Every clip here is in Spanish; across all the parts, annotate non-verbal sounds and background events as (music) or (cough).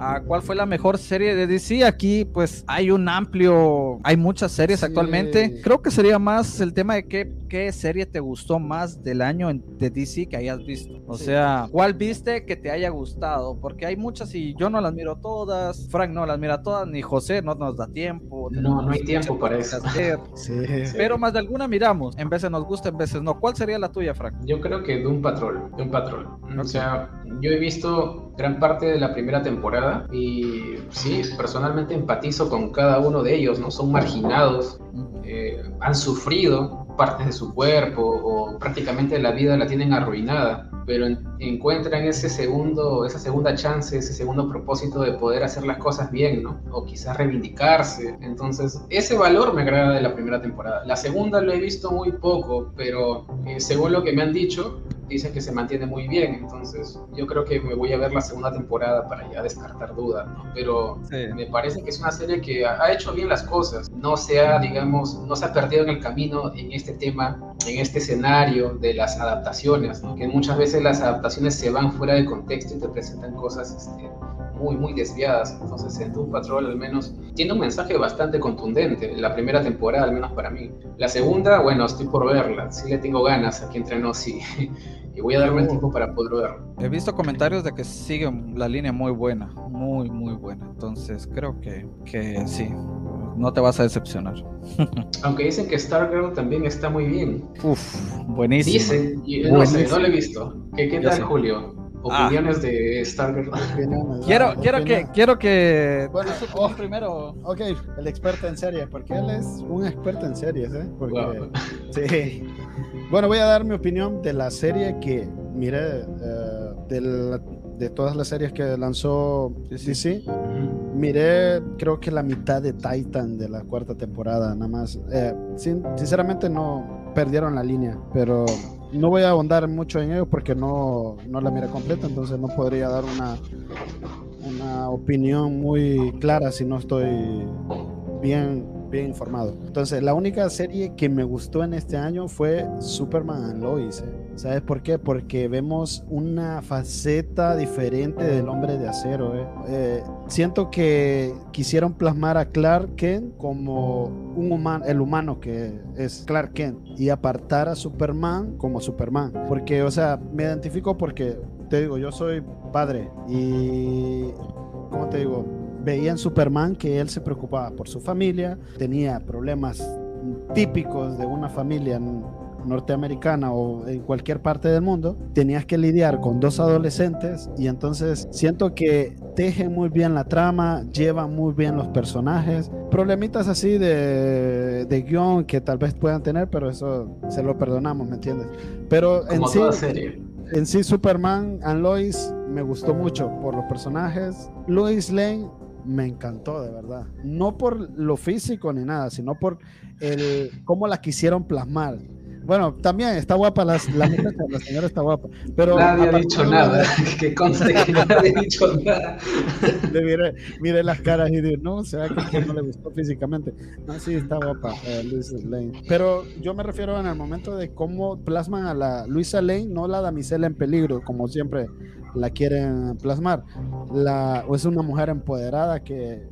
a cuál fue la mejor serie de DC, aquí pues hay un amplio, hay muchas series actualmente. Creo que sería más el tema de qué, qué serie te gustó más del año de DC que hayas visto. O sea, ¿cuál viste que te haya gustado? Porque hay muchas y yo no las miro todas, Frank no las mira todas, ni José no nos da tiempo. No, no hay tiempo para eso. (laughs) Pero más de alguna miramos, en veces nos gusta, en veces no. ¿Cuál sería la tuya, Frank? Yo creo que de un patrón, de un patrón. O sea, yo he visto gran parte de la primera temporada y sí, personalmente empatizo con cada uno de ellos, ¿no? Son marginados, eh, han sufrido partes de su cuerpo o prácticamente la vida la tienen arruinada, pero encuentran ese segundo, esa segunda chance, ese segundo propósito de poder hacer las cosas bien, ¿no? O quizás reivindicarse. Entonces, ese valor me agrada de la primera temporada. La segunda lo he visto muy poco, pero eh, según lo que me han dicho, dicen que se mantiene muy bien, entonces yo creo que me voy a ver la segunda temporada para ya descartar dudas, ¿no? Pero me parece que es una serie que ha hecho bien las cosas, no se ha, digamos, no se ha perdido en el camino en este tema, en este escenario de las adaptaciones, ¿no? que muchas veces las adaptaciones se van fuera de contexto y te presentan cosas este, muy, muy desviadas. Entonces, en Doom Patrol al menos tiene un mensaje bastante contundente, la primera temporada al menos para mí. La segunda, bueno, estoy por verla, sí le tengo ganas aquí entre nos y, (laughs) y voy a darme el tiempo para poder verla. He visto comentarios de que sigue la línea muy buena, muy, muy buena. Entonces, creo que, que sí, no te vas a decepcionar. (laughs) Aunque dicen que Stargirl también está muy bien. Uf, buenísimo. Dicen, no sé, no lo he visto. ¿Qué, qué tal, Julio? Ah. opiniones de Stargirl. quiero, quiero que, quiero que. Bueno, oh, primero. Ok, el experto en series, porque él es un experto en series, ¿eh? Porque, Sí. Bueno, voy a dar mi opinión de la serie que miré, eh, de, de, todas las series que lanzó DC. Miré, creo que la mitad de Titan de la cuarta temporada, nada más. Eh, sinceramente no perdieron la línea, pero no voy a ahondar mucho en ello porque no, no la mira completa, entonces no podría dar una, una opinión muy clara si no estoy bien, bien informado. Entonces, la única serie que me gustó en este año fue Superman and Lois. ¿Sabes por qué? Porque vemos una faceta diferente del hombre de acero. Eh. Eh, siento que quisieron plasmar a Clark Kent como un humano, el humano que es Clark Kent y apartar a Superman como Superman. Porque, o sea, me identifico porque, te digo, yo soy padre y, ¿cómo te digo? Veía en Superman que él se preocupaba por su familia, tenía problemas típicos de una familia norteamericana o en cualquier parte del mundo, tenías que lidiar con dos adolescentes y entonces siento que tejen muy bien la trama, llevan muy bien los personajes, problemitas así de, de guion que tal vez puedan tener, pero eso se lo perdonamos, ¿me entiendes? Pero en sí, en sí Superman and Lois me gustó mucho por los personajes. Lois Lane me encantó, de verdad. No por lo físico ni nada, sino por el cómo la quisieron plasmar. Bueno, también está guapa la, la, la señora está guapa. Pero nadie ha dicho nada, (laughs) que conste que nadie ha dicho nada. Le mire, las caras y dice, no, será que no le gustó físicamente. No, sí, está guapa eh, Luisa Lane. Pero yo me refiero en el momento de cómo plasman a la Luisa Lane, no la damisela en peligro, como siempre la quieren plasmar. La, es una mujer empoderada que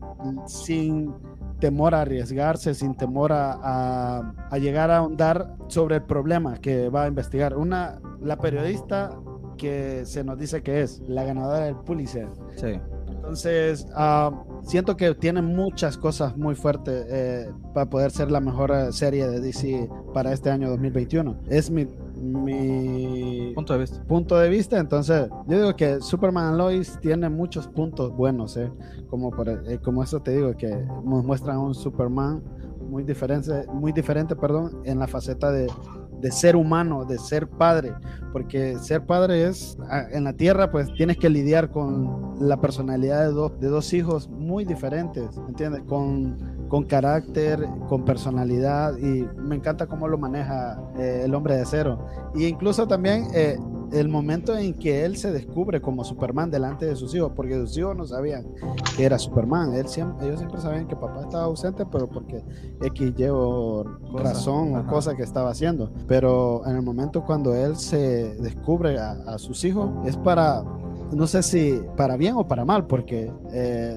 sin temor a arriesgarse, sin temor a, a, llegar a ahondar sobre el problema que va a investigar. Una, la periodista que se nos dice que es la ganadora del Pulitzer. Sí. Entonces, ah, siento que tiene muchas cosas muy fuertes eh, para poder ser la mejor serie de DC para este año 2021. Es mi mi punto de vista. Punto de vista, entonces yo digo que Superman Lois tiene muchos puntos buenos, ¿eh? como por, eh, como eso te digo que nos muestran un Superman muy diferente, muy diferente, perdón, en la faceta de, de ser humano, de ser padre, porque ser padre es, en la tierra pues tienes que lidiar con la personalidad de, de dos hijos muy diferentes, ¿entiendes? Con, con carácter, con personalidad y me encanta cómo lo maneja eh, el hombre de acero. Y incluso también eh, el momento en que él se descubre como Superman delante de sus hijos, porque sus hijos no sabían que era Superman. Él siempre, ellos siempre sabían que papá estaba ausente, pero porque X llevó razón o cosa que estaba haciendo. Pero en el momento cuando él se descubre a, sus hijos, es para no sé si para bien o para mal, porque eh,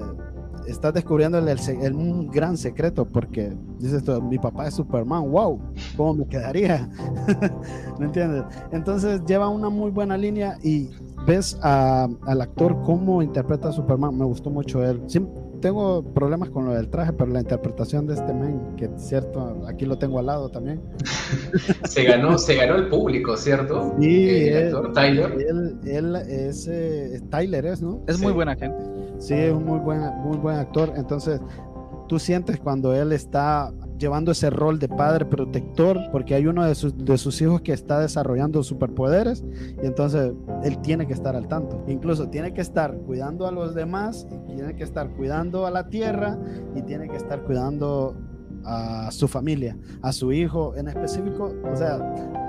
estás descubriendo el, un gran secreto, porque dices tú, mi papá es Superman, wow, ¿cómo me quedaría? (laughs) ¿Me entiendes? Entonces lleva una muy buena línea y ves al actor cómo interpreta a Superman, me gustó mucho él tengo problemas con lo del traje, pero la interpretación de este men, que es cierto, aquí lo tengo al lado también. (laughs) se ganó, se ganó el público, ¿cierto? Sí, el actor Tyler. Él, es eh, Tyler, es, ¿no? Es muy buena gente. Sí, es un muy buen, muy buen actor. Entonces, tú sientes cuando él está llevando ese rol de padre protector, porque hay uno de sus, de sus hijos que está desarrollando superpoderes y entonces él tiene que estar al tanto. Incluso tiene que estar cuidando a los demás, y tiene que estar cuidando a la tierra y tiene que estar cuidando a su familia, a su hijo en específico. O sea,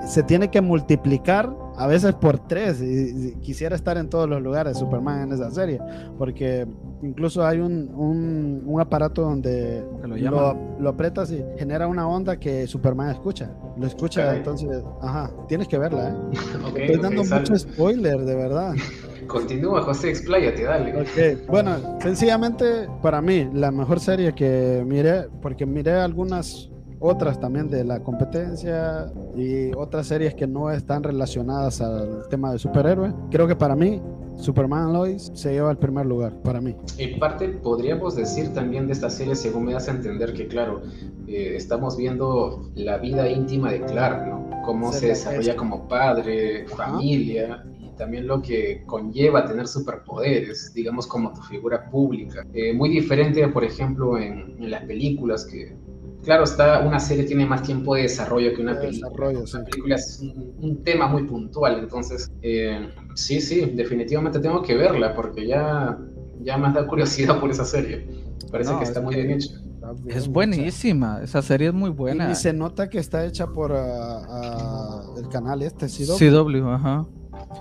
se tiene que multiplicar a veces por tres. Y, quisiera estar en todos los lugares Superman en esa serie, porque incluso hay un, un, aparato donde lo, lo, apretas y genera una onda que Superman escucha. Lo escucha, entonces, ajá, tienes que verla. ¿eh? (laughs) Estoy dando mucho spoiler, de verdad. Continúa, José, expláyate, dale. Ok, bueno, sencillamente para mí, la mejor serie que miré, porque miré algunas otras también de la competencia y otras series que no están relacionadas al tema de superhéroe. Creo que para mí Superman Lois se lleva el primer lugar para mí. En parte podríamos decir también de esta serie, según me das a entender que claro, eh, estamos viendo la vida íntima de Clark, ¿no? Cómo se, desarrolla como padre, familia y también lo que conlleva tener superpoderes, digamos como tu figura pública. Eh, muy diferente, por ejemplo, en, en las películas que claro, está, una serie tiene más tiempo de desarrollo que una película. Una película es un, tema muy puntual, entonces eh, sí, sí, definitivamente tengo que verla porque ya, ya me da curiosidad por esa serie. Parece que está muy bien hecha. Es buenísima, esa serie es muy buena. Y, se nota que está hecha por ah, ah, el canal este, CW. CW, ajá.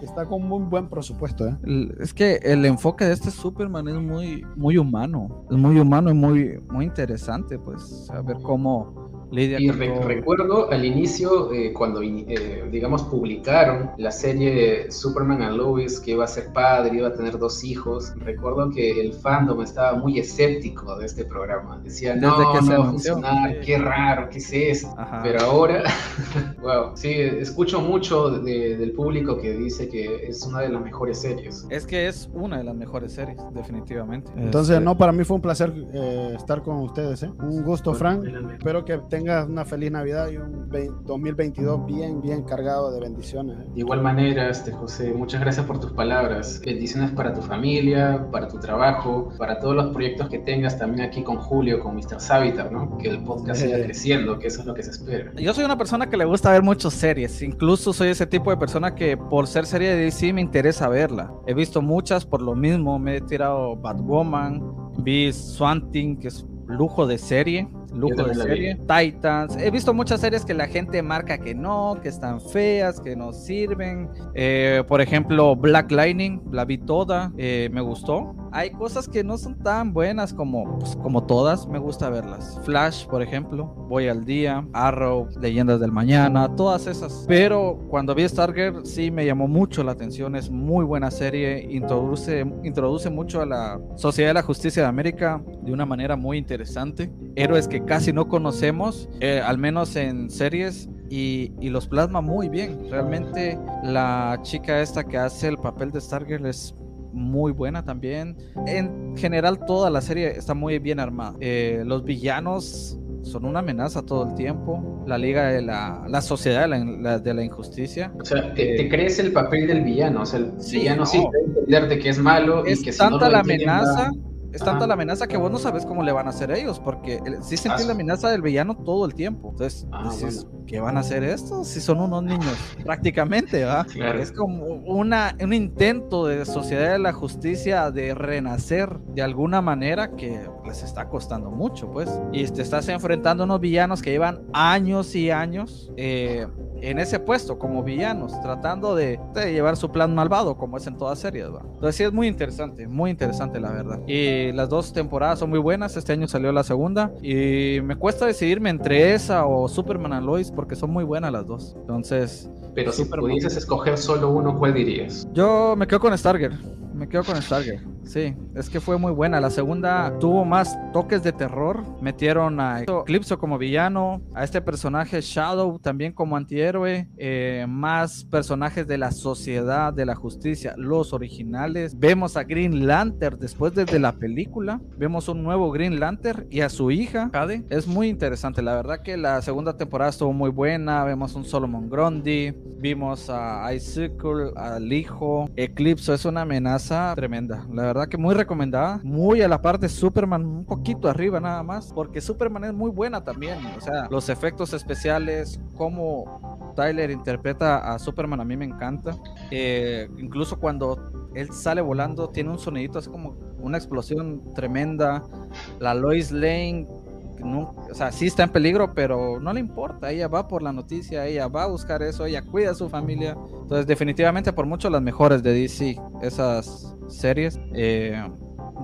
Está con muy buen presupuesto, ¿eh? Es que el enfoque de este Superman es muy, muy humano. Es muy humano y muy, muy interesante, pues, saber cómo y recuerdo al inicio, eh, cuando, eh, digamos, publicaron la serie Superman and Lois, que iba a ser padre, iba a tener dos hijos, recuerdo que el fandom estaba muy escéptico de este programa. Decía, no, que no va a funcionar, qué raro, qué es eso. Pero ahora, (laughs) wow, sí, escucho mucho del público que dice que es una de las mejores series. Es que es una de las mejores series, definitivamente. Entonces, este no, para mí fue un placer eh, estar con ustedes, ¿eh? Un gusto, Frank. Espero que tengan tengas una feliz Navidad y un 2022 bien, bien cargado de bendiciones. ¿eh? De igual manera, este, José, muchas gracias por tus palabras. Bendiciones para tu familia, para tu trabajo, para todos los proyectos que tengas también aquí con Julio, con Mr. Savitar, ¿no? Que el podcast siga (laughs) creciendo, que eso es lo que se espera. Yo soy una persona que le gusta ver muchas series, incluso soy ese tipo de persona que por ser serie de DC me interesa verla. He visto muchas por lo mismo, me he tirado Batwoman, vi Swanting, que es lujo de serie lujo de serie. Titans. He visto muchas series que la gente marca que no, que están feas, que no sirven. Eh, por ejemplo, Black Lightning, la vi toda, eh, me gustó. Hay cosas que no son tan buenas como, pues, como todas, me gusta verlas. Flash, por ejemplo, Voy al Día, Arrow, Leyendas del Mañana, todas esas. Pero cuando vi Stargirl sí me llamó mucho la atención, es muy buena serie, introduce, introduce mucho a la Sociedad de la Justicia de América de una manera muy interesante. Héroes que casi no conocemos, eh, al menos en series, y, los plasma muy bien. Realmente la chica esta que hace el papel de Stargirl es muy buena también. En general toda la serie está muy bien armada. Eh, los villanos son una amenaza todo el tiempo. La liga de la, la sociedad de la, de la, injusticia. O sea, te, eh, crees el papel del villano. O sea, el villano sí entender de que es malo es y que tanta la amenaza es tanta la amenaza que vos no sabes cómo le van a hacer ellos, porque si se entiende la amenaza del villano todo el tiempo. Entonces, ah, ¿qué van a hacer estos? Si son unos niños, (laughs) prácticamente, ¿va? Es como una, un intento de sociedad de la justicia de renacer de alguna manera que les está costando mucho, pues. Y te estás enfrentando a unos villanos que llevan años y años eh, en ese puesto como villanos, tratando de, llevar su plan malvado, como es en todas series. ¿va? Entonces sí es muy interesante, muy interesante la verdad. Y las dos temporadas son muy buenas, este año salió la segunda y me cuesta decidirme entre esa o Superman and Lois porque son muy buenas las dos. Entonces... Pero si pudieses escoger solo uno, ¿cuál dirías? Yo me quedo con Stargirl me quedo con Stargirl. Sí, es que fue muy buena. La segunda tuvo más toques de terror. Metieron a Eclipso como villano, a este personaje Shadow también como antihéroe, eh, más personajes de la sociedad, de la justicia, los originales. Vemos a Green Lantern después desde la película. Vemos un nuevo Green Lantern y a su hija, Jade. Es muy interesante. La verdad que la segunda temporada estuvo muy buena. Vemos un Solomon Grundy, vimos a Icicle, al hijo. Eclipso es una amenaza tremenda. La verdad que muy recomendada. Muy a la parte de Superman, un poquito arriba nada más. Porque Superman es muy buena también. O sea, los efectos especiales, cómo Tyler interpreta a Superman a mí me encanta. Eh, incluso cuando él sale volando, tiene un sonidito así como una explosión tremenda. La Lois Lane no, o sea, sí está en peligro, pero no le importa, ella va por la noticia, ella va a buscar eso, ella cuida a su familia. Entonces, definitivamente por mucho las mejores de DC, esas series eh,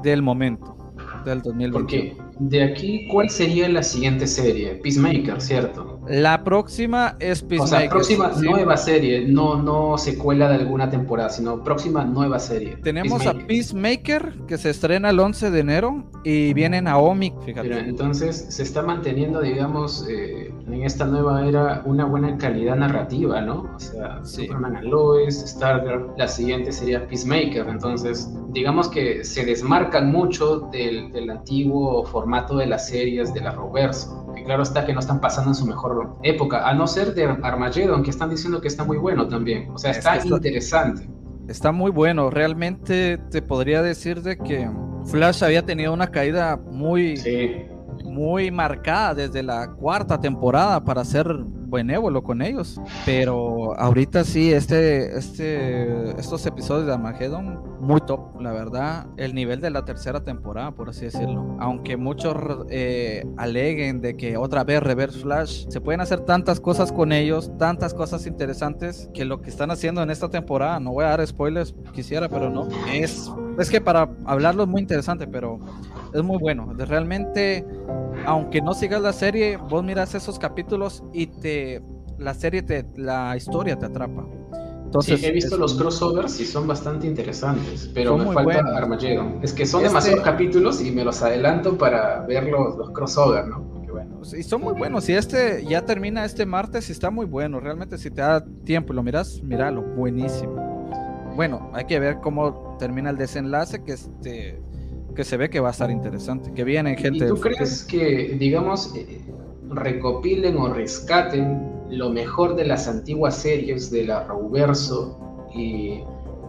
del momento, del 2020. Porque de aquí, ¿cuál sería la siguiente serie? Peacemaker, ¿cierto? La próxima es Peacemaker. O sea, próxima nueva serie, no, no secuela de alguna temporada, sino próxima nueva serie. Tenemos a Peacemaker que se estrena el 11 de enero y viene Naomi, fíjate. entonces se está manteniendo, digamos, eh, en esta nueva era una buena calidad narrativa, ¿no? O sea, Superman and Lois, Stargirl, la siguiente sería Peacemaker, entonces digamos que se desmarcan mucho del, del antiguo formato de las series de la Roverso, que claro está que no están pasando en su mejor época, a no ser de Armageddon, que están diciendo que está muy bueno también, o sea, está, interesante. Está muy bueno, realmente te podría decir de que Flash había tenido una caída muy... muy marcada desde la cuarta temporada para ser benévolo con ellos. Pero ahorita sí, este, este, estos episodios de Armageddon, muy top, la verdad. El nivel de la tercera temporada, por así decirlo. Aunque muchos eh, aleguen de que otra vez Reverse Flash, se pueden hacer tantas cosas con ellos, tantas cosas interesantes, que lo que están haciendo en esta temporada, no voy a dar spoilers, quisiera, pero no. Es, es que para hablarlo es muy interesante, pero es muy bueno. Realmente, aunque no sigas la serie, vos miras esos capítulos y te la serie te la historia te atrapa. Entonces, he visto los crossovers y son bastante interesantes, pero me falta Armageddon. Es que son este demasiados capítulos y me los adelanto para ver los, los crossovers, ¿no? bueno, y son muy buenos. Y este ya termina este martes y está muy bueno. Realmente, si te da tiempo y lo miras, míralo, buenísimo. Bueno, hay que ver cómo termina el desenlace, que este que se ve que va a estar interesante, que viene gente... ¿Y tú crees que, digamos, eh, recopilen o rescaten lo mejor de las antiguas series de la Rauverso y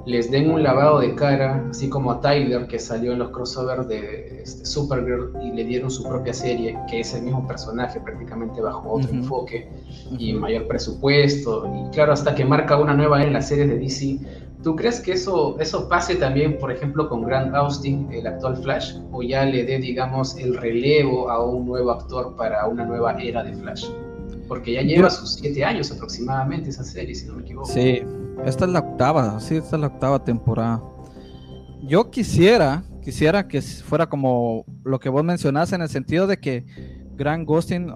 les den un lavado de cara, así como a Tyler que salió en los crossovers de este, Supergirl y le dieron su propia serie, que es el mismo personaje prácticamente bajo otro enfoque y mayor presupuesto, y claro, hasta que marca una nueva en las series de DC, ¿Tú crees que eso, eso pase también, por ejemplo, con Grant Austin, el actual Flash? ¿O ya le dé, digamos, el relevo a un nuevo actor para una nueva era de Flash? Porque ya lleva sus siete años aproximadamente esa serie, si no me equivoco. Sí, esta es la octava, sí, esta es la octava temporada. Yo quisiera, quisiera que fuera como lo que vos mencionás en el sentido de que Grant Austin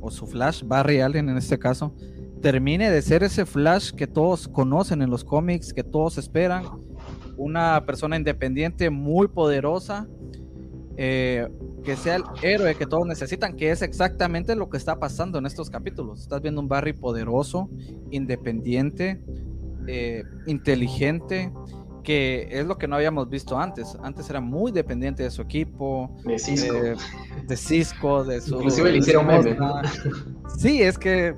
o su Flash, Barry Allen en este caso, termine de ser ese Flash que todos conocen en los cómics, que todos esperan, una persona independiente muy poderosa, eh, que sea el héroe que todos necesitan, que es exactamente lo que está pasando en estos capítulos. Estás viendo un Barry poderoso, independiente, eh, inteligente, que es lo que no habíamos visto antes. Antes era muy dependiente de su equipo, de Cisco, eh, de, Cisco, de su... Inclusive le hicieron meme. Sí, es que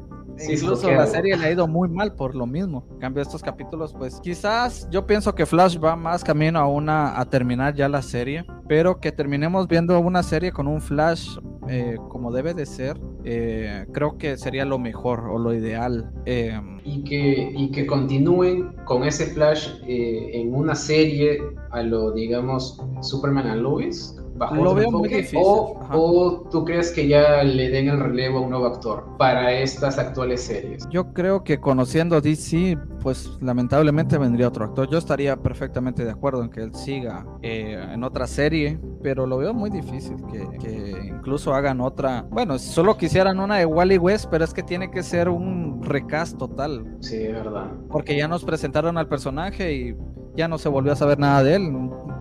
Incluso la serie le ha ido muy mal por lo mismo. En cambio, estos capítulos, pues quizás yo pienso que Flash va más camino a una a terminar ya la serie, pero que terminemos viendo una serie con un Flash eh, como debe de ser, eh, creo que sería lo mejor o lo ideal. Eh, y, que, y que continúen con ese Flash en una serie a lo, digamos, Superman and Lois lo veo muy difícil. O, tú crees que ya le den el relevo a un nuevo actor para estas actuales series? Yo creo que conociendo DC, pues lamentablemente vendría otro actor. Yo estaría perfectamente de acuerdo en que él siga eh, en otra serie, pero lo veo muy difícil que, incluso hagan otra. Bueno, solo quisieran una de Wally West, pero es que tiene que ser un recast total. Sí, es verdad. Porque ya nos presentaron al personaje y ya no se volvió a saber nada de él.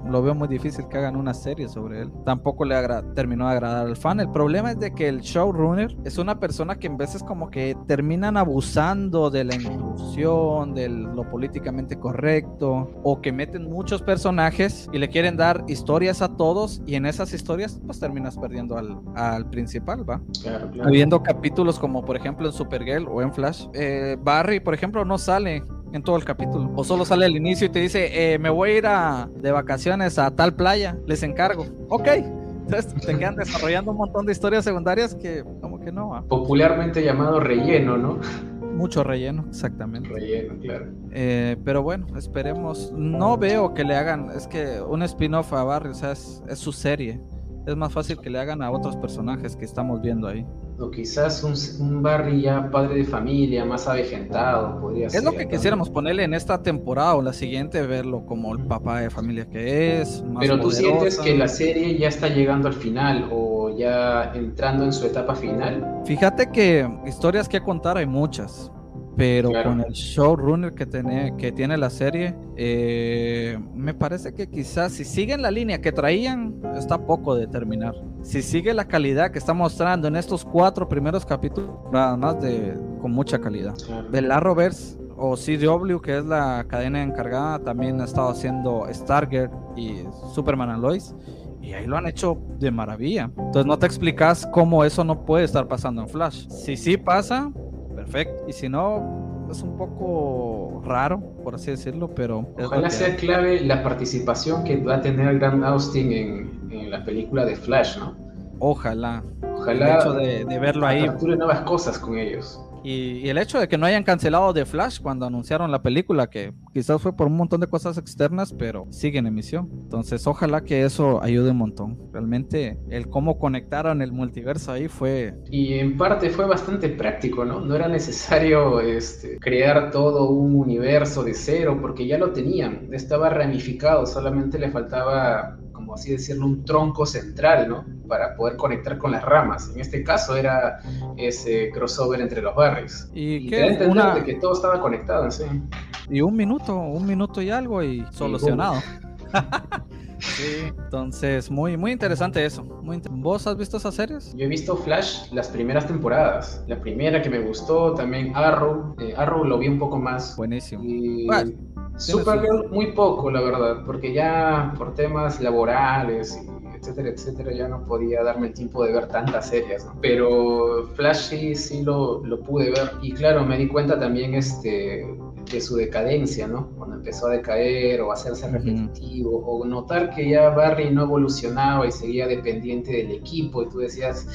Lo veo muy difícil que hagan una serie sobre él. Tampoco le terminó de agradar al fan. El problema es de que el showrunner es una persona que en veces como que terminan abusando de la inclusión, de lo políticamente correcto, o que meten muchos personajes y le quieren dar historias a todos y en esas historias pues terminas perdiendo al, al principal, ¿va? Habiendo capítulos como por ejemplo en Supergirl o en Flash, eh, Barry por ejemplo no sale en todo el capítulo. O solo sale al inicio y te dice, eh, me voy a ir a, de vacaciones a tal playa, les encargo. Ok. Entonces te quedan desarrollando un montón de historias secundarias que como que no. Popularmente llamado relleno, ¿no? Mucho relleno, exactamente. Relleno, claro. Eh, pero bueno, esperemos. No veo que le hagan, es que un spin-off a Barry, o sea, es su serie. Es más fácil que le hagan a otros personajes que estamos viendo ahí. O quizás un, un Barry ya padre de familia, más avejentado, podría ser. Es lo que quisiéramos ponerle en esta temporada o la siguiente, verlo como el papá de familia que es. Pero tú sientes que la serie ya está llegando al final o ya entrando en su etapa final. Fíjate que historias que contar hay muchas pero con el showrunner que tiene, que tiene la serie, eh, me parece que quizás si siguen la línea que traían, está poco de terminar. Si sigue la calidad que está mostrando en estos cuatro primeros capítulos, nada más de con mucha calidad. De la Roberts o CW, que es la cadena encargada, también ha estado haciendo Stargirl y Superman and Lois. Y ahí lo han hecho de maravilla. Entonces no te explicas cómo eso no puede estar pasando en Flash. Si sí pasa, perfecto. Y si no, es un poco raro, por así decirlo, pero... Ojalá sea clave la participación que va a tener Grant Austin en, en la película de Flash, ¿no? Ojalá. Ojalá. El hecho de, de verlo ahí. nuevas cosas con ellos. Y, el hecho de que no hayan cancelado The Flash cuando anunciaron la película, que quizás fue por un montón de cosas externas, pero sigue en emisión. Entonces, ojalá que eso ayude un montón. Realmente, el cómo conectaron el multiverso ahí fue. Y en parte fue bastante práctico, ¿no? No era necesario este, crear todo un universo de cero, porque ya lo tenían. Estaba ramificado, solamente le faltaba como así decirlo, un tronco central, ¿no? Para poder conectar con las ramas. En este caso era ese crossover entre los barrios. Y, que que todo estaba conectado, sí. Y un minuto, un minuto y algo y solucionado. (laughs) Sí, entonces muy muy interesante eso. Muy ¿Vos has visto esas series? Yo he visto Flash las primeras temporadas. La primera que me gustó, también Arrow. Eh, Arrow lo vi un poco más. Buenísimo. Y... Supergirl muy poco, la verdad, porque ya por temas laborales y etcétera, etcétera, ya no podía darme el tiempo de ver tantas series, ¿no? Pero Flash sí, sí lo, lo pude ver. Y claro, me di cuenta también este, de su decadencia, ¿no? Cuando empezó a decaer o a hacerse repetitivo, o notar que ya Barry no evolucionaba y seguía dependiente del equipo, y tú decías,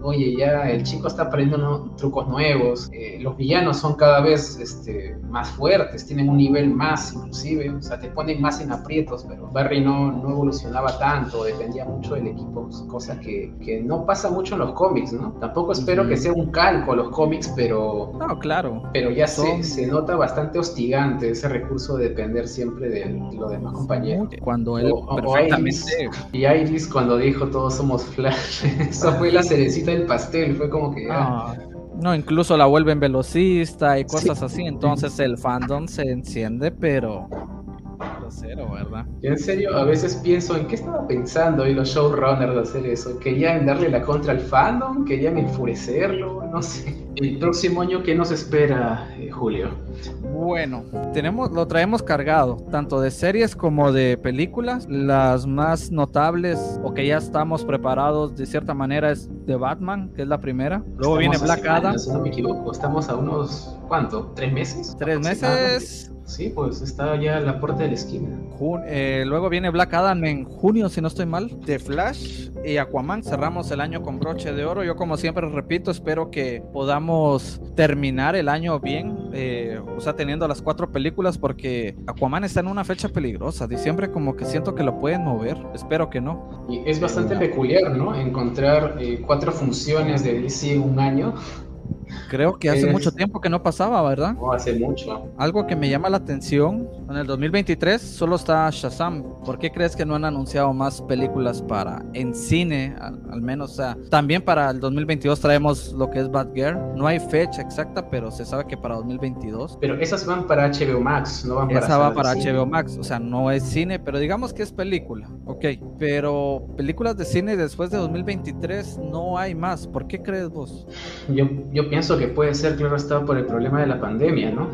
oye, ya el chico está aprendiendo trucos nuevos, eh, los villanos son cada vez este, más fuertes, tienen un nivel más inclusive, o sea, te ponen más en aprietos, pero Barry no, no evolucionaba tanto, dependía mucho del equipo, cosa que, que no pasa mucho en los cómics, ¿no? Tampoco espero que sea un calco los cómics, pero... No, claro. Pero ya se, se nota bastante hostigante ese recurso de depender siempre de, los demás compañeros. Cuando él perfectamente... y Iris cuando dijo todos somos Flash, (laughs) eso fue la cerecita del pastel, fue como que... Ah. No, incluso la vuelven velocista y cosas así, entonces el fandom se enciende, pero cero, ¿verdad? en serio, a veces pienso en qué estaba pensando hoy los showrunners de hacer eso. ¿Querían darle la contra al fandom? ¿Querían enfurecerlo? No sé. El próximo año, ¿qué nos espera, eh, Julio? Bueno, tenemos, lo traemos cargado, tanto de series como de películas. Las más notables o que ya estamos preparados de cierta manera es de Batman, que es la primera. Luego viene Black Adam. Si no me equivoco, estamos a unos, ¿cuánto? ¿Tres meses? Tres meses. Sí, pues está ya a la puerta de la esquina. Eh, luego viene Black Adam en junio, si no estoy mal. De Flash y Aquaman. Cerramos el año con broche de oro. Yo, como siempre repito, espero que podamos terminar el año bien. Eh, o sea, teniendo las cuatro películas, porque Aquaman está en una fecha peligrosa. Diciembre, como que siento que lo pueden mover. Espero que no. Y es bastante peculiar, ¿no? Encontrar eh, cuatro funciones de DC en un año. Creo que hace mucho tiempo que no pasaba, ¿verdad? No, hace mucho. Algo que me llama la atención En el 2023 solo está Shazam. ¿Por qué crees que no han anunciado más películas para en cine, al, menos? O sea, también para el 2022 traemos lo que es Bad Girl. No hay fecha exacta, pero se sabe que para 2022. Pero esas van para HBO Max, no van para Esa va para HBO Max, o sea, no es cine, pero digamos que es película, ok. Pero películas de cine después de 2023 no hay más. ¿Por qué crees vos? Yo, yo pienso que puede ser, claro, está por el problema de la pandemia, ¿no?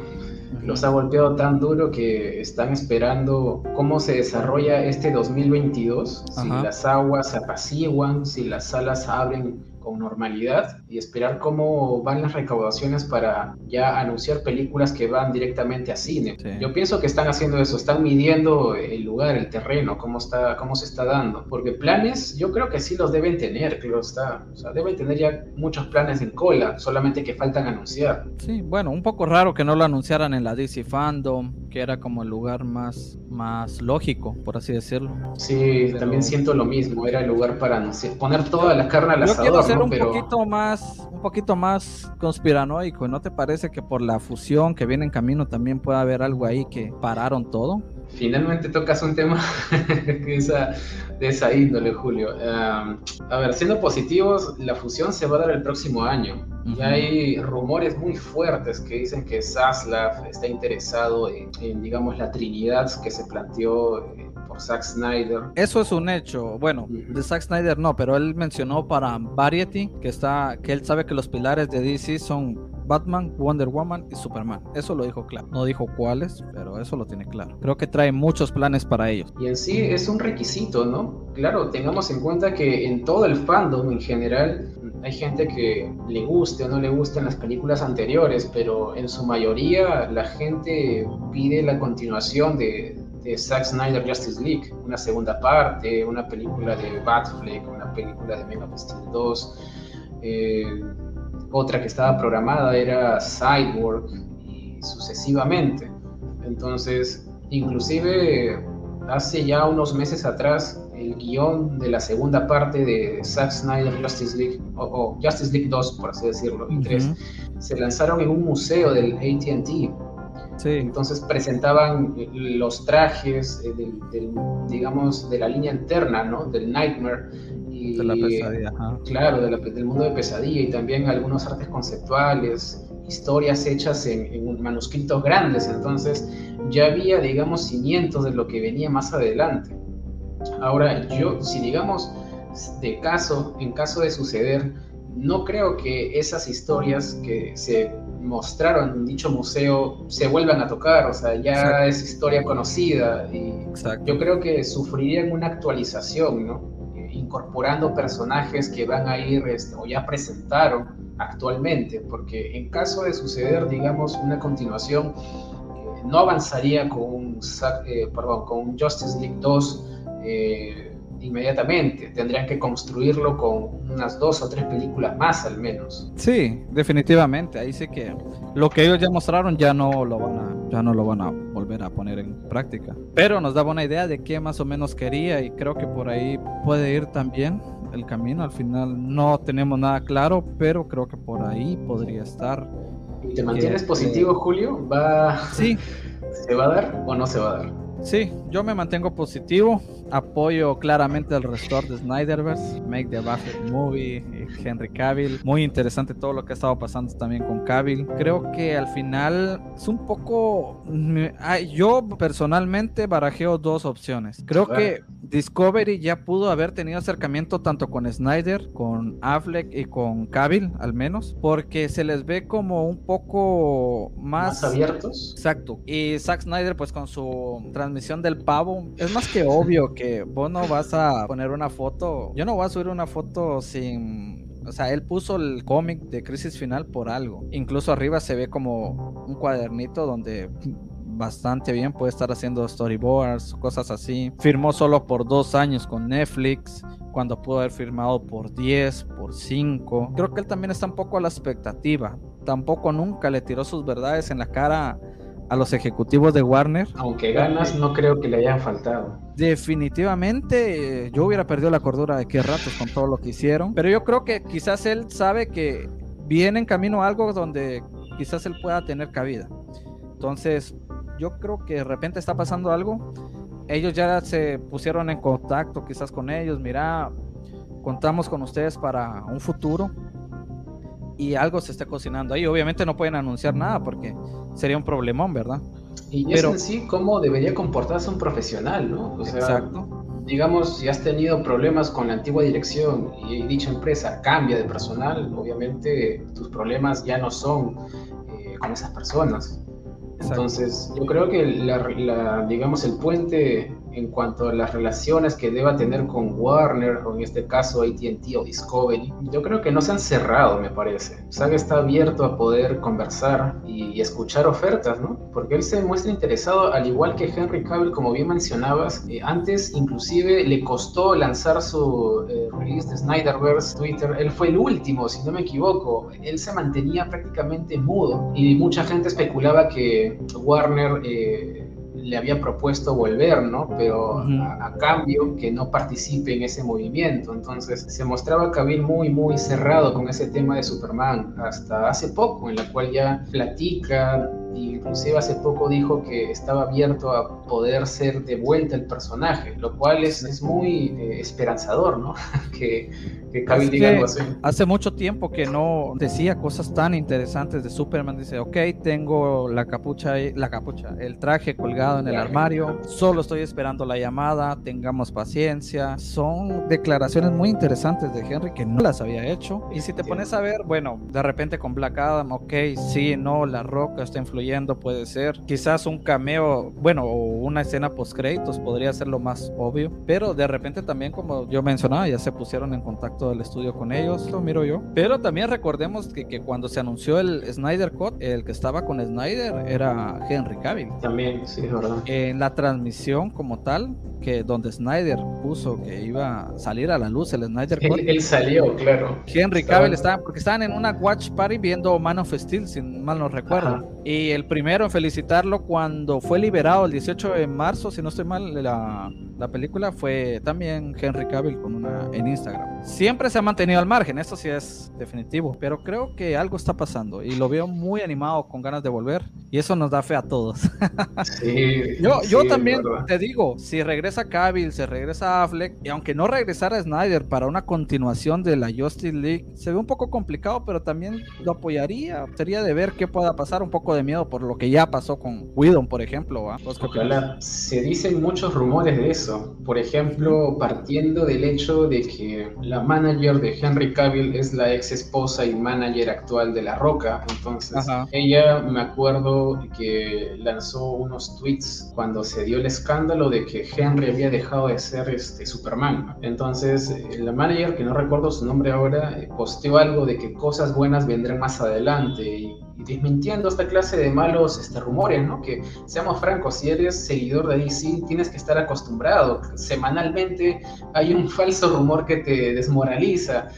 los ha golpeado tan duro que están esperando cómo se desarrolla este 2022, si las aguas se apaciguan, si las salas abren con normalidad y esperar cómo van las recaudaciones para ya anunciar películas que van directamente a cine. Yo pienso que están haciendo eso, están midiendo el lugar, el terreno, cómo está, cómo se está dando. Porque planes, yo creo que sí los deben tener, claro está. O sea, deben tener ya muchos planes en cola, solamente que faltan anunciar. Sí, bueno, un poco raro que no lo anunciaran en la DC Fandom, que era como el lugar más, más lógico, por así decirlo. Sí, también siento lo mismo, era el lugar para anunciar, poner toda la carne al asador un poquito más, un poquito más conspiranoico. ¿No te parece que por la fusión que viene en camino también puede haber algo ahí que pararon todo? Finalmente tocas un tema (laughs) de esa, de esa índole, Julio. a ver, siendo positivos, la fusión se va a dar el próximo año. Y hay rumores muy fuertes que dicen que Zaslav está interesado en, en digamos, la trinidad que se planteó Zack Snyder. Eso es un hecho. Bueno, de Zack Snyder no, pero él mencionó para Variety que está que él sabe que los pilares de DC son Batman, Wonder Woman y Superman. Eso lo dijo claro. No dijo cuáles, pero eso lo tiene claro. Creo que trae muchos planes para ellos. Y en sí es un requisito, ¿no? Claro, tengamos en cuenta que en todo el fandom en general hay gente que le guste o no le gusten las películas anteriores, pero en su mayoría la gente pide la continuación de, de Zack Snyder Justice League, una segunda parte, una película de Batfleck, una película de Man of Steel 2. Eh, otra que estaba programada era Cyborg y sucesivamente. Entonces, inclusive hace ya unos meses atrás, el guion de la segunda parte de Zack Snyder Justice League, o, Justice League 2, por así decirlo, y 3, se lanzaron en un museo del ATT entonces presentaban eh, los trajes eh, del, digamos, de la línea interna, ¿no? Del Nightmare. Y, de la pesadilla. Claro, del mundo de pesadilla y también algunos artes conceptuales, historias hechas en, manuscritos grandes. Entonces ya había, digamos, cimientos de lo que venía más adelante. Ahora, yo, si digamos, de caso, en caso de suceder, no creo que esas historias que se mostraron en dicho museo se vuelvan a tocar, o sea, ya es historia conocida y yo creo que sufrirían una actualización, ¿no? Incorporando personajes que van a ir este, o ya presentaron actualmente, porque en caso de suceder, digamos, una continuación, eh, no avanzaría con un, eh, perdón, con un Justice League 2 inmediatamente. Tendrían que construirlo con unas dos o tres películas más al menos. Sí, definitivamente. Ahí sí que lo que ellos ya mostraron ya no lo van a, ya no lo van a volver a poner en práctica. Pero nos da buena idea de qué más o menos quería y creo que por ahí puede ir también el camino. Al final no tenemos nada claro, pero creo que por ahí podría estar. ¿Te mantienes positivo, Julio? ¿Va... Sí. (laughs) ¿Se va a dar o no se va a dar? Sí, yo me mantengo positivo. Apoyo claramente el restore de Snyderverse, Make the Buffett Movie, Henry Cavill. Muy interesante todo lo que ha estado pasando también con Cavill. Creo que al final es un poco. Yo personalmente barajeo dos opciones. Creo que Discovery ya pudo haber tenido acercamiento tanto con Snyder, con Affleck y con Cavill, al menos, porque se les ve como un poco más, más abiertos. Exacto. Y Zack Snyder, pues con su transmisión del pavo, es más que obvio que vos no vas a poner una foto. Yo no voy a subir una foto sin o sea, él puso el cómic de Crisis Final por algo. Incluso arriba se ve como un cuadernito donde bastante bien, puede estar haciendo storyboards, cosas así. Firmó solo por dos años con Netflix, cuando pudo haber firmado por 10, por 5. Creo que él también está un poco a la expectativa. Tampoco nunca le tiró sus verdades en la cara a los ejecutivos de Warner. Aunque ganas, no creo que le hayan faltado. Definitivamente, yo hubiera perdido la cordura de qué ratos con todo lo que hicieron. Pero yo creo que quizás él sabe que viene en camino algo donde quizás él pueda tener cabida. Entonces, yo creo que de repente está pasando algo. Ellos ya se pusieron en contacto quizás con ellos. Mira, contamos con ustedes para un futuro y algo se está cocinando ahí. Obviamente no pueden anunciar nada porque sería un problemón, ¿verdad? Y Pero, es en sí cómo debería comportarse un profesional, ¿no? O sea, exacto digamos, si has tenido problemas con la antigua dirección y dicha empresa cambia de personal, obviamente tus problemas ya no son eh, con esas personas. Entonces, yo creo que la, digamos, el puente en cuanto a las relaciones que deba tener con Warner, o en este caso ATT o Discovery, yo creo que no se han cerrado, me parece. Saga está abierto a poder conversar y, escuchar ofertas, ¿no? Porque él se muestra interesado, al igual que Henry Cavill, como bien mencionabas, eh, antes inclusive le costó lanzar su eh, release de Snyderverse Twitter, él fue el último, si no me equivoco, él se mantenía prácticamente mudo y mucha gente especulaba que Warner... Eh, le había propuesto volver, ¿no? Pero a, cambio que no participe en ese movimiento. Entonces se mostraba Cavill muy, muy cerrado con ese tema de Superman hasta hace poco, en la cual ya platica inclusive hace poco dijo que estaba abierto a poder ser de vuelta el personaje, lo cual es, es muy eh, esperanzador, ¿no? (laughs) que, que Cavill diga algo así. Hace mucho tiempo que no decía cosas tan interesantes de Superman, dice, ok, tengo la capucha, la capucha, el traje colgado en el armario, solo estoy esperando la llamada, tengamos paciencia, son declaraciones muy interesantes de Henry que no las había hecho, y si te pones a ver, bueno, de repente con Black Adam, ok, sí, no, la roca está influyendo puede ser. Quizás un cameo, bueno, o una escena post créditos podría ser lo más obvio, pero de repente también, como yo mencionaba, ya se pusieron en contacto del estudio con ellos, lo miro yo. Pero también recordemos que, que cuando se anunció el Snyder Cut, el que estaba con Snyder era Henry Cavill. También, sí, es verdad. En la transmisión como tal, que donde Snyder puso que iba a salir a la luz el Snyder Cut. Él, salió, claro. Henry Cavill estaba, porque estaban en una watch party viendo Man of Steel, si mal no recuerdo. Y el primero en felicitarlo cuando fue liberado el 18 de marzo, si no estoy mal, la, la película fue también Henry Cavill con una en Instagram. Siempre se ha mantenido al margen, eso sí es definitivo, pero creo que algo está pasando y lo veo muy animado con ganas de volver y eso nos da fe a todos. (laughs) Sí, yo, yo también te digo, si regresa Cavill, se regresa Affleck y aunque no regresara Snyder para una continuación de la Justice League, se ve un poco complicado, pero también lo apoyaría. Sería de ver qué pueda pasar, un poco de miedo por lo que ya pasó con Whedon, por ejemplo. Se dicen muchos rumores de eso. Por ejemplo, partiendo del hecho de que la manager de Henry Cavill es la ex esposa y manager actual de La Roca. Entonces, ella me acuerdo que lanzó unos tweets cuando se dio el escándalo de que Henry había dejado de ser este Superman. Entonces, eh, la manager, que no recuerdo su nombre ahora, eh, posteó algo de que cosas buenas vendrán más adelante y desmintiendo esta clase de malos este, rumores, ¿no? Que seamos francos, si eres seguidor de DC, tienes que estar acostumbrado. Semanalmente hay un falso rumor que te desmoraliza.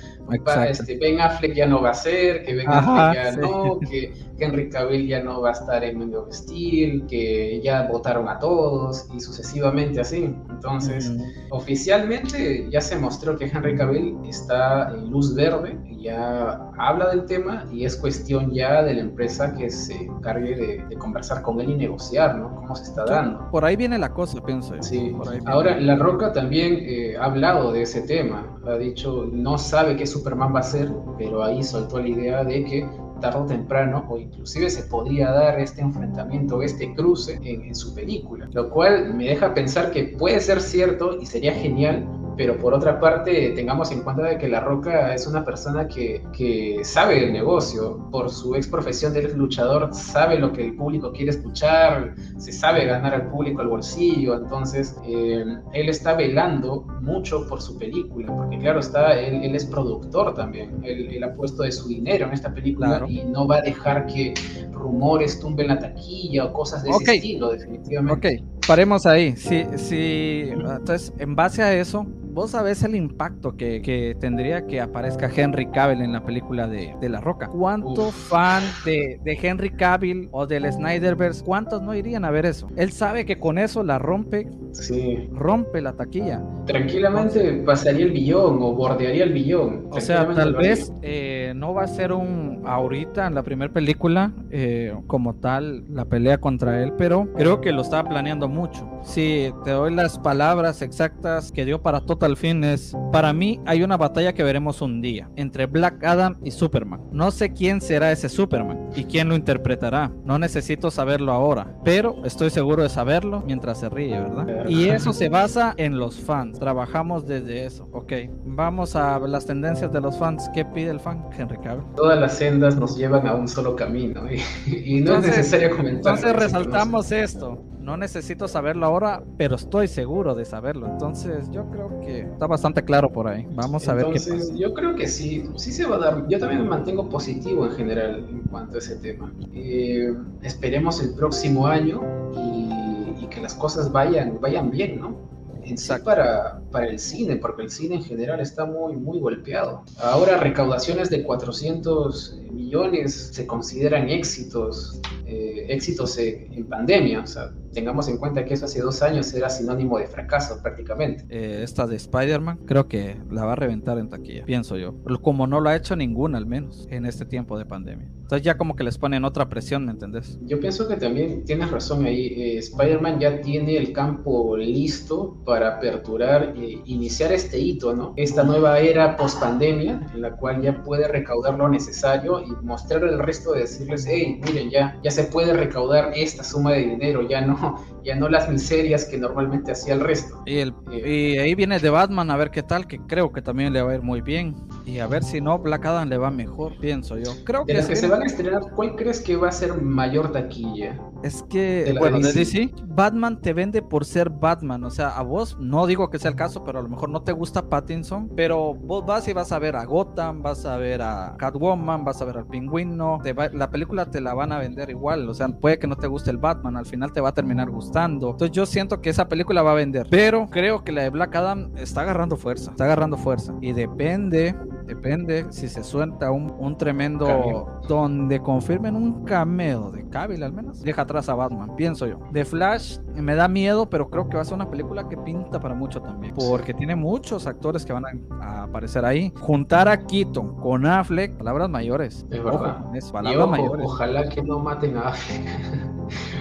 Este, ben Affleck ya no va a ser, que Ben Affleck ya no, que, Henry Cavill ya no va a estar en medio of Steel, que ya votaron a todos y sucesivamente así. Entonces, oficialmente ya se mostró que Henry Cavill está en luz verde, ya habla del tema y es cuestión ya de la empresa que se encargue de, conversar con él y negociar, ¿no? Cómo se está dando. Por ahí viene la cosa, pienso. Sí. Ahora, La Roca también eh, ha hablado de ese tema. Ha dicho, no sabe qué Superman va a ser, pero ahí soltó la idea de que tarde o temprano, o inclusive se podría dar este enfrentamiento, este cruce en, en su película. Lo cual me deja pensar que puede ser cierto y sería genial pero por otra parte tengamos en cuenta de que La Roca es una persona que, que sabe del negocio, por su ex profesión de luchador, sabe lo que el público quiere escuchar, se sabe ganar al público al bolsillo, entonces eh, él está velando mucho por su película, porque claro está, él, es productor también, él, ha puesto de su dinero en esta película y no va a dejar que rumores tumben la taquilla o cosas de ese estilo, definitivamente. Ok, paremos ahí, sí, sí, entonces en base a eso, vos sabés el impacto que, tendría que aparezca Henry Cavill en la película de, La Roca. ¿Cuántos fan de, Henry Cavill o del Snyderverse, cuántos no irían a ver eso? Él sabe que con eso la rompe, sí. rompe la taquilla. Tranquilamente pasaría el billón o bordearía el billón. O sea, tal vez eh, no va a ser un ahorita en la primera película eh, como tal la pelea contra él, pero creo que lo estaba planeando mucho. Si te doy las palabras exactas que dio para Total Fin es, para mí hay una batalla que veremos un día entre Black Adam y Superman. No sé quién será ese Superman y quién lo interpretará. No necesito saberlo ahora, pero estoy seguro de saberlo mientras se ríe, ¿verdad? Y eso se basa en los fans. Trabajamos desde eso. Ok, vamos a las tendencias de los fans. ¿Qué pide el fan? Henry Cavill. Todas las sendas nos llevan a un solo camino y, no es necesario comentar. Entonces resaltamos esto no necesito saberlo ahora, pero estoy seguro de saberlo. Entonces, yo creo que está bastante claro por ahí. Vamos a ver qué pasa. Yo creo que sí, sí se va a dar. Yo también me mantengo positivo en general en cuanto a ese tema. Eh, esperemos el próximo año y, y, que las cosas vayan, vayan bien, ¿no? en sí para, para el cine, porque el cine en general está muy, muy golpeado. Ahora recaudaciones de 400 millones se consideran éxitos, eh, éxitos en pandemia, o sea, tengamos en cuenta que eso hace dos años era sinónimo de fracaso prácticamente. Eh, esta de Spider-Man creo que la va a reventar en taquilla, pienso yo. Como no lo ha hecho ninguna al menos en este tiempo de pandemia. Entonces ya como que les ponen otra presión, ¿me entendés? Yo pienso que también tienes razón ahí. Eh, Spider-Man ya tiene el campo listo para aperturar e iniciar este hito, ¿no? Esta nueva era post pandemia en la cual ya puede recaudar lo necesario y mostrar al resto de decirles, hey, miren, ya, ya se puede recaudar esta suma de dinero, ya no (laughs) ya no las miserias que normalmente hacía el resto. Y, el, eh, y ahí viene de Batman a ver qué tal, que creo que también le va a ir muy bien. Y a ver si no, Black Adam le va mejor, pienso yo. Creo de que, las que se van a estrenar, ¿cuál crees que va a ser mayor taquilla? Es que, bueno, de DC, Batman te vende por ser Batman. O sea, a vos, no digo que sea el caso, pero a lo mejor no te gusta Pattinson, pero vos vas y vas a ver a Gotham, vas a ver a Catwoman, vas a ver al pingüino. la película te la van a vender igual. O sea, puede que no te guste el Batman, al final te va a terminar gustando. Entonces yo siento que esa película va a vender. Pero creo que la de Black Adam está agarrando fuerza. Está agarrando fuerza. Y depende, depende si se suelta un, un tremendo donde confirmen un cameo de Cavill al menos. Deja atrás a Batman, pienso yo. De Flash me da miedo, pero creo que va a ser una película que pinta para mucho también. Porque tiene muchos actores que van a, aparecer ahí. Juntar a Keaton con Affleck, palabras mayores. Es verdad. palabras mayores. Ojalá que no maten a Affleck.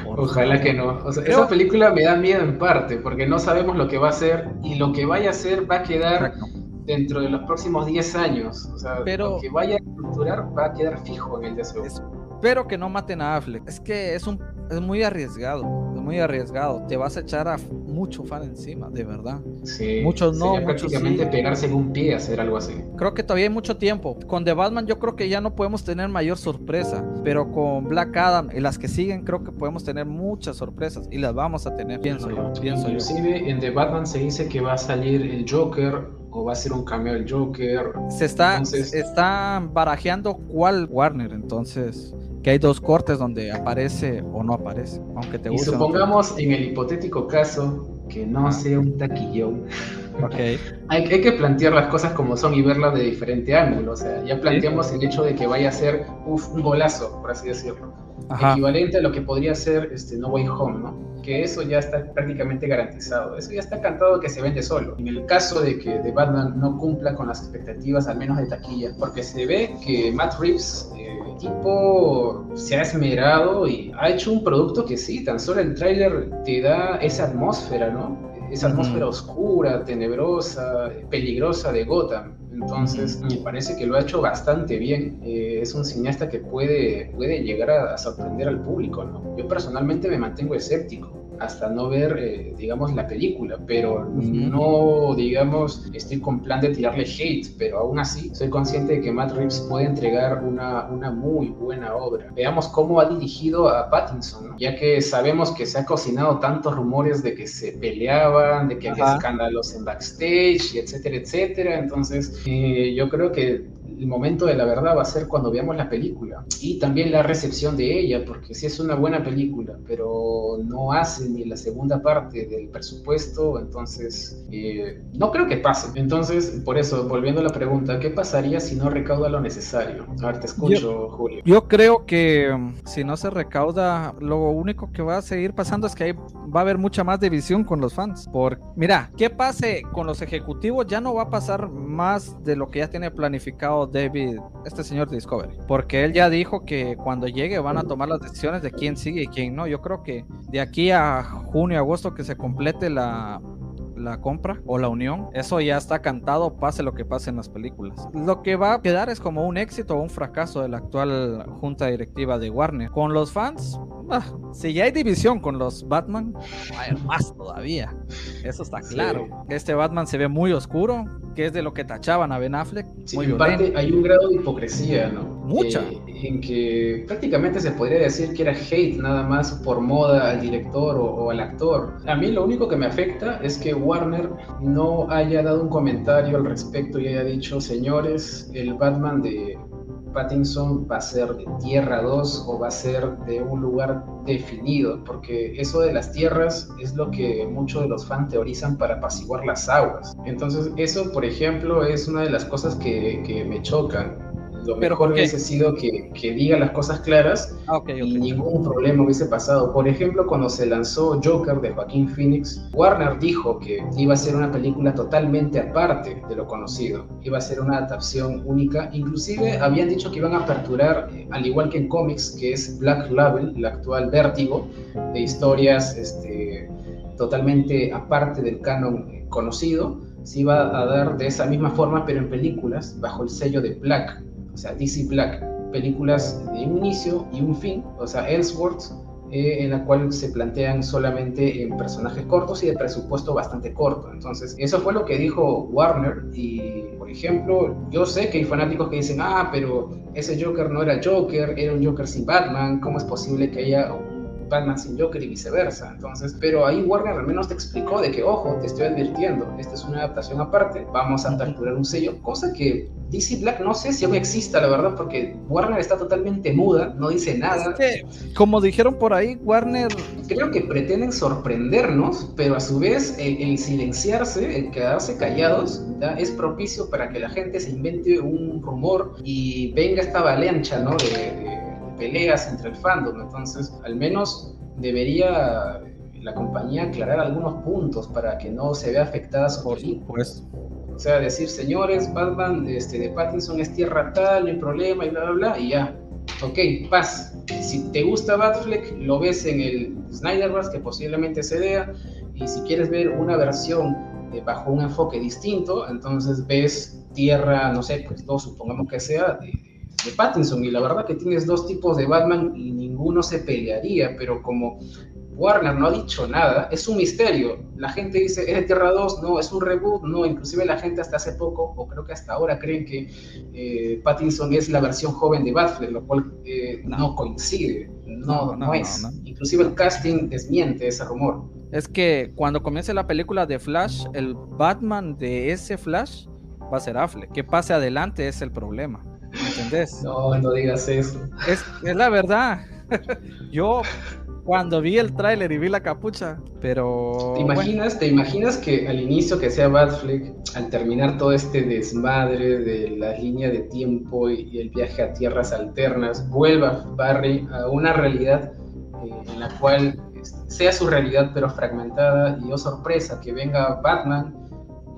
(laughs) Ojalá que no. O sea, esa película me da miedo en parte, porque no sabemos lo que va a hacer y lo que vaya a hacer va a quedar dentro de los próximos 10 años. O sea, lo que vaya a estructurar va a quedar fijo en el DCU. Espero que no maten a Affleck. Es que es un es muy arriesgado, es muy arriesgado. Te vas a echar a mucho fan encima, de verdad. Sí. Muchos no, muchos prácticamente pegarse en un pie hacer algo así. Creo que todavía hay mucho tiempo. Con The Batman yo creo que ya no podemos tener mayor sorpresa, pero con Black Adam y las que siguen creo que podemos tener muchas sorpresas y las vamos a tener, pienso yo. Pienso Inclusive en The Batman se dice que va a salir el Joker o va a ser un cambio del Joker. Se está, está barajeando cuál Warner, entonces que hay dos cortes donde aparece o no aparece, aunque te guste. Y supongamos en el hipotético caso que no sea un taquillón. Okay. (laughs) hay, hay, que plantear las cosas como son y verlas de diferente ángulo. O sea, ya planteamos el hecho de que vaya a ser un golazo, por así decirlo. Equivalente a lo que podría ser este, No Way Home, ¿no? que eso ya está prácticamente garantizado. Eso ya está cantado que se vende solo. En el caso de que The Batman no cumpla con las expectativas, al menos de taquilla, porque se ve que Matt Reeves, eh, tipo, se ha esmerado y ha hecho un producto que sí, tan solo el tráiler te da esa atmósfera, ¿no? Esa atmósfera oscura, tenebrosa, peligrosa de Gotham. Entonces, me parece que lo ha hecho bastante bien. Eh, es un cineasta que puede, puede llegar a, a sorprender al público, ¿no? Yo personalmente me mantengo escéptico hasta no ver, eh, digamos, la película, pero no, digamos, estoy con plan de tirarle hate, pero aún así soy consciente de que Matt Reeves puede entregar una, una muy buena obra. Veamos cómo ha dirigido a Pattinson, ya que sabemos que se ha cocinado tantos rumores de que se peleaban, de que había escándalos en backstage, etcétera, etcétera. Entonces, eh, yo creo que el momento de la verdad va a ser cuando veamos la película y también la recepción de ella, porque si es una buena película, pero no hace ni la segunda parte del presupuesto, entonces eh, no creo que pase. Entonces, por eso, volviendo a la pregunta, ¿qué pasaría si no recauda lo necesario? A ver, te escucho, Julio. Yo creo que um, si no se recauda, lo único que va a seguir pasando es que ahí va a haber mucha más división con los fans. Por, mira, ¿qué pase con los ejecutivos? Ya no va a pasar más de lo que ya tiene planificado David, este señor de Discovery, porque él ya dijo que cuando llegue van a tomar las decisiones de quién sigue y quién no. Yo creo que de aquí a junio, agosto que se complete la la compra o la unión, eso ya está cantado, pase lo que pase en las películas. Lo que va a quedar es como un éxito o un fracaso de la actual junta directiva de Warner. Con los fans, ah, si ya hay división con los Batman, hay más todavía. Eso está claro. Este Batman se ve muy oscuro, que es de lo que tachaban a Ben Affleck. muy en parte hay un grado de hipocresía, ¿no? Mucha. en que prácticamente se podría decir que era hate nada más por moda al director o, o, al actor. A mí lo único que me afecta es que Warner no haya dado un comentario al respecto y haya dicho, señores, el Batman de Pattinson va a ser de Tierra 2 o va a ser de un lugar definido, porque eso de las tierras es lo que muchos de los fans teorizan para apaciguar las aguas. Entonces eso, por ejemplo, es una de las cosas que, que me chocan lo mejor hubiese sido que, que, diga las cosas claras ah, okay, okay. y ningún problema hubiese pasado. Por ejemplo, cuando se lanzó Joker de Joaquín Phoenix, Warner dijo que iba a ser una película totalmente aparte de lo conocido, iba a ser una adaptación única. Inclusive habían dicho que iban a aperturar, eh, al igual que en cómics, que es Black Label, la actual vértigo, de historias este, totalmente aparte del canon eh, conocido, se iba a dar de esa misma forma, pero en películas, bajo el sello de Black o sea, DC Black, películas de un inicio y un fin, o sea, Ellsworth, eh, en la cual se plantean solamente en personajes cortos y de presupuesto bastante corto. Entonces, eso fue lo que dijo Warner y, por ejemplo, yo sé que hay fanáticos que dicen, ah, pero ese Joker no era Joker, era un Joker sin Batman, ¿cómo es posible que haya Batman sin Joker y viceversa. Entonces, pero ahí Warner al menos te explicó de que, ojo, te estoy advirtiendo, esta es una adaptación aparte, vamos a capturar un sello, cosa que DC Black no sé si aún exista, la verdad, porque Warner está totalmente muda, no dice nada. Es que, como dijeron por ahí, Warner... Creo que pretenden sorprendernos, pero a su vez el, el silenciarse, el quedarse callados, ¿ya? es propicio para que la gente se invente un rumor y venga esta avalancha, ¿no? De, de peleas entre el fandom. Entonces, al menos debería la compañía aclarar algunos puntos para que no se vea afectada su Por supuesto. O sea, decir, señores, Batman este, de Pattinson es tierra tal, no hay problema, y bla, bla, bla, y ya. Ok, paz. Si te gusta Batfleck, lo ves en el Snyderverse, que posiblemente se vea, y si quieres ver una versión eh, bajo un enfoque distinto, entonces ves tierra, no sé, pues dos, supongamos que sea, de, de Pattinson y la verdad que tienes dos tipos de Batman y ninguno se pelearía, pero como Warner no ha dicho nada, es un misterio. La gente dice, es de Tierra 2, no, es un reboot, no, inclusive la gente hasta hace poco, o creo que hasta ahora, creen que eh, Pattinson es la versión joven de Batfleck, lo cual eh, no. no. coincide, no, no, no es. Inclusive el casting desmiente ese rumor. Es que cuando comience la película de Flash, el Batman de ese Flash va a ser Affleck. Que pase adelante es el problema. No, no digas eso. Es, es la verdad. (laughs) Yo cuando vi el tráiler y vi la capucha, pero... ¿Te imaginas, bueno. ¿Te imaginas que al inicio que sea Batfleck, al terminar todo este desmadre de la línea de tiempo y, y el viaje a tierras alternas, vuelva Barry a una realidad eh, en la cual sea su realidad pero fragmentada y oh sorpresa que venga Batman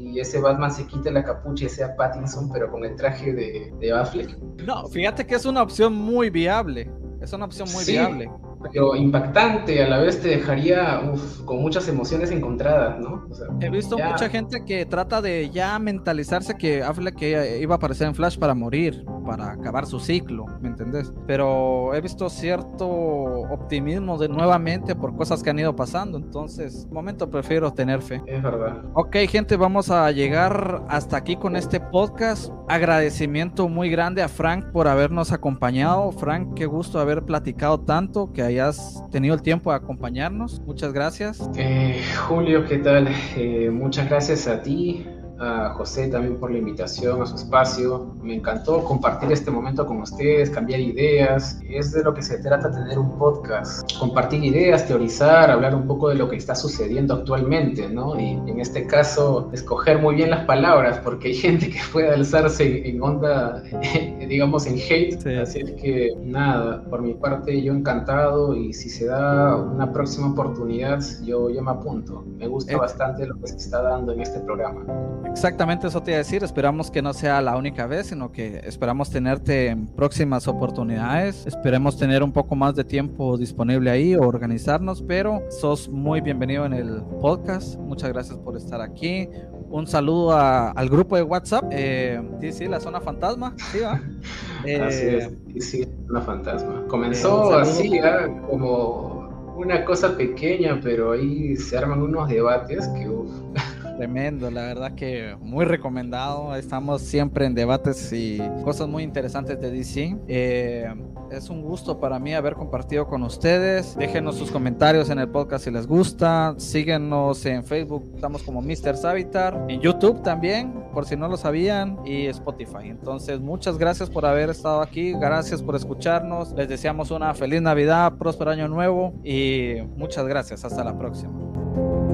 y ese Batman se quite la capucha y sea Pattinson pero con el traje de, de Affleck? No, fíjate que es una opción muy viable. Es una opción muy sí, viable. Pero impactante, a la vez te dejaría uf, con muchas emociones encontradas, ¿no? O sea, He visto ya... mucha gente que trata de ya mentalizarse que Affleck que iba a aparecer en Flash para morir, para acabar su ciclo, ¿me entendés? Pero he visto cierto optimismo de nuevamente por cosas que han ido pasando, entonces, momento prefiero tener fe. Es verdad. Ok, gente, vamos a llegar hasta aquí con este podcast. Agradecimiento muy grande a Frank por habernos acompañado. Frank, qué gusto haber platicado tanto, que hayas tenido el tiempo de acompañarnos. Muchas gracias. Eh, Julio, ¿qué tal? Eh, muchas gracias a ti, a José también por la invitación a su espacio. Me encantó compartir este momento con ustedes, cambiar ideas. Es de lo que se trata tener un podcast. Compartir ideas, teorizar, hablar un poco de lo que está sucediendo actualmente, ¿no? Y en este caso, escoger muy bien las palabras, porque hay (laughs) gente que puede alzarse en onda, (laughs) digamos, en hate. Sí. Así es que, nada, por mi parte, yo encantado y si se da una próxima oportunidad, yo, yo me apunto. Me gusta eh. bastante lo que se está dando en este programa. Exactamente eso te iba a decir. Esperamos que no sea la única vez, sino que esperamos tenerte en próximas oportunidades. Esperemos tener un poco más de tiempo disponible ahí o organizarnos, pero sos muy bienvenido en el podcast. Muchas gracias por estar aquí. Un saludo al grupo de WhatsApp. Eh, sí, sí, la zona fantasma. Sí, ¿va? (laughs) Eh, así es, sí, sí, una fantasma. Comenzó eh, así, como una cosa pequeña, pero ahí se arman unos debates que, uff. Tremendo, la verdad que muy recomendado. Estamos siempre en debates y cosas muy interesantes de DC. Eh, es un gusto para mí haber compartido con ustedes. Déjenos sus comentarios en el podcast si les gusta. Síguenos en Facebook, estamos como Mr. Savitar. En YouTube también, por si no lo sabían. Y Spotify. Entonces, muchas gracias por haber estado aquí. Gracias por escucharnos. Les deseamos una feliz Navidad, próspero año nuevo. Y muchas gracias. Hasta la próxima.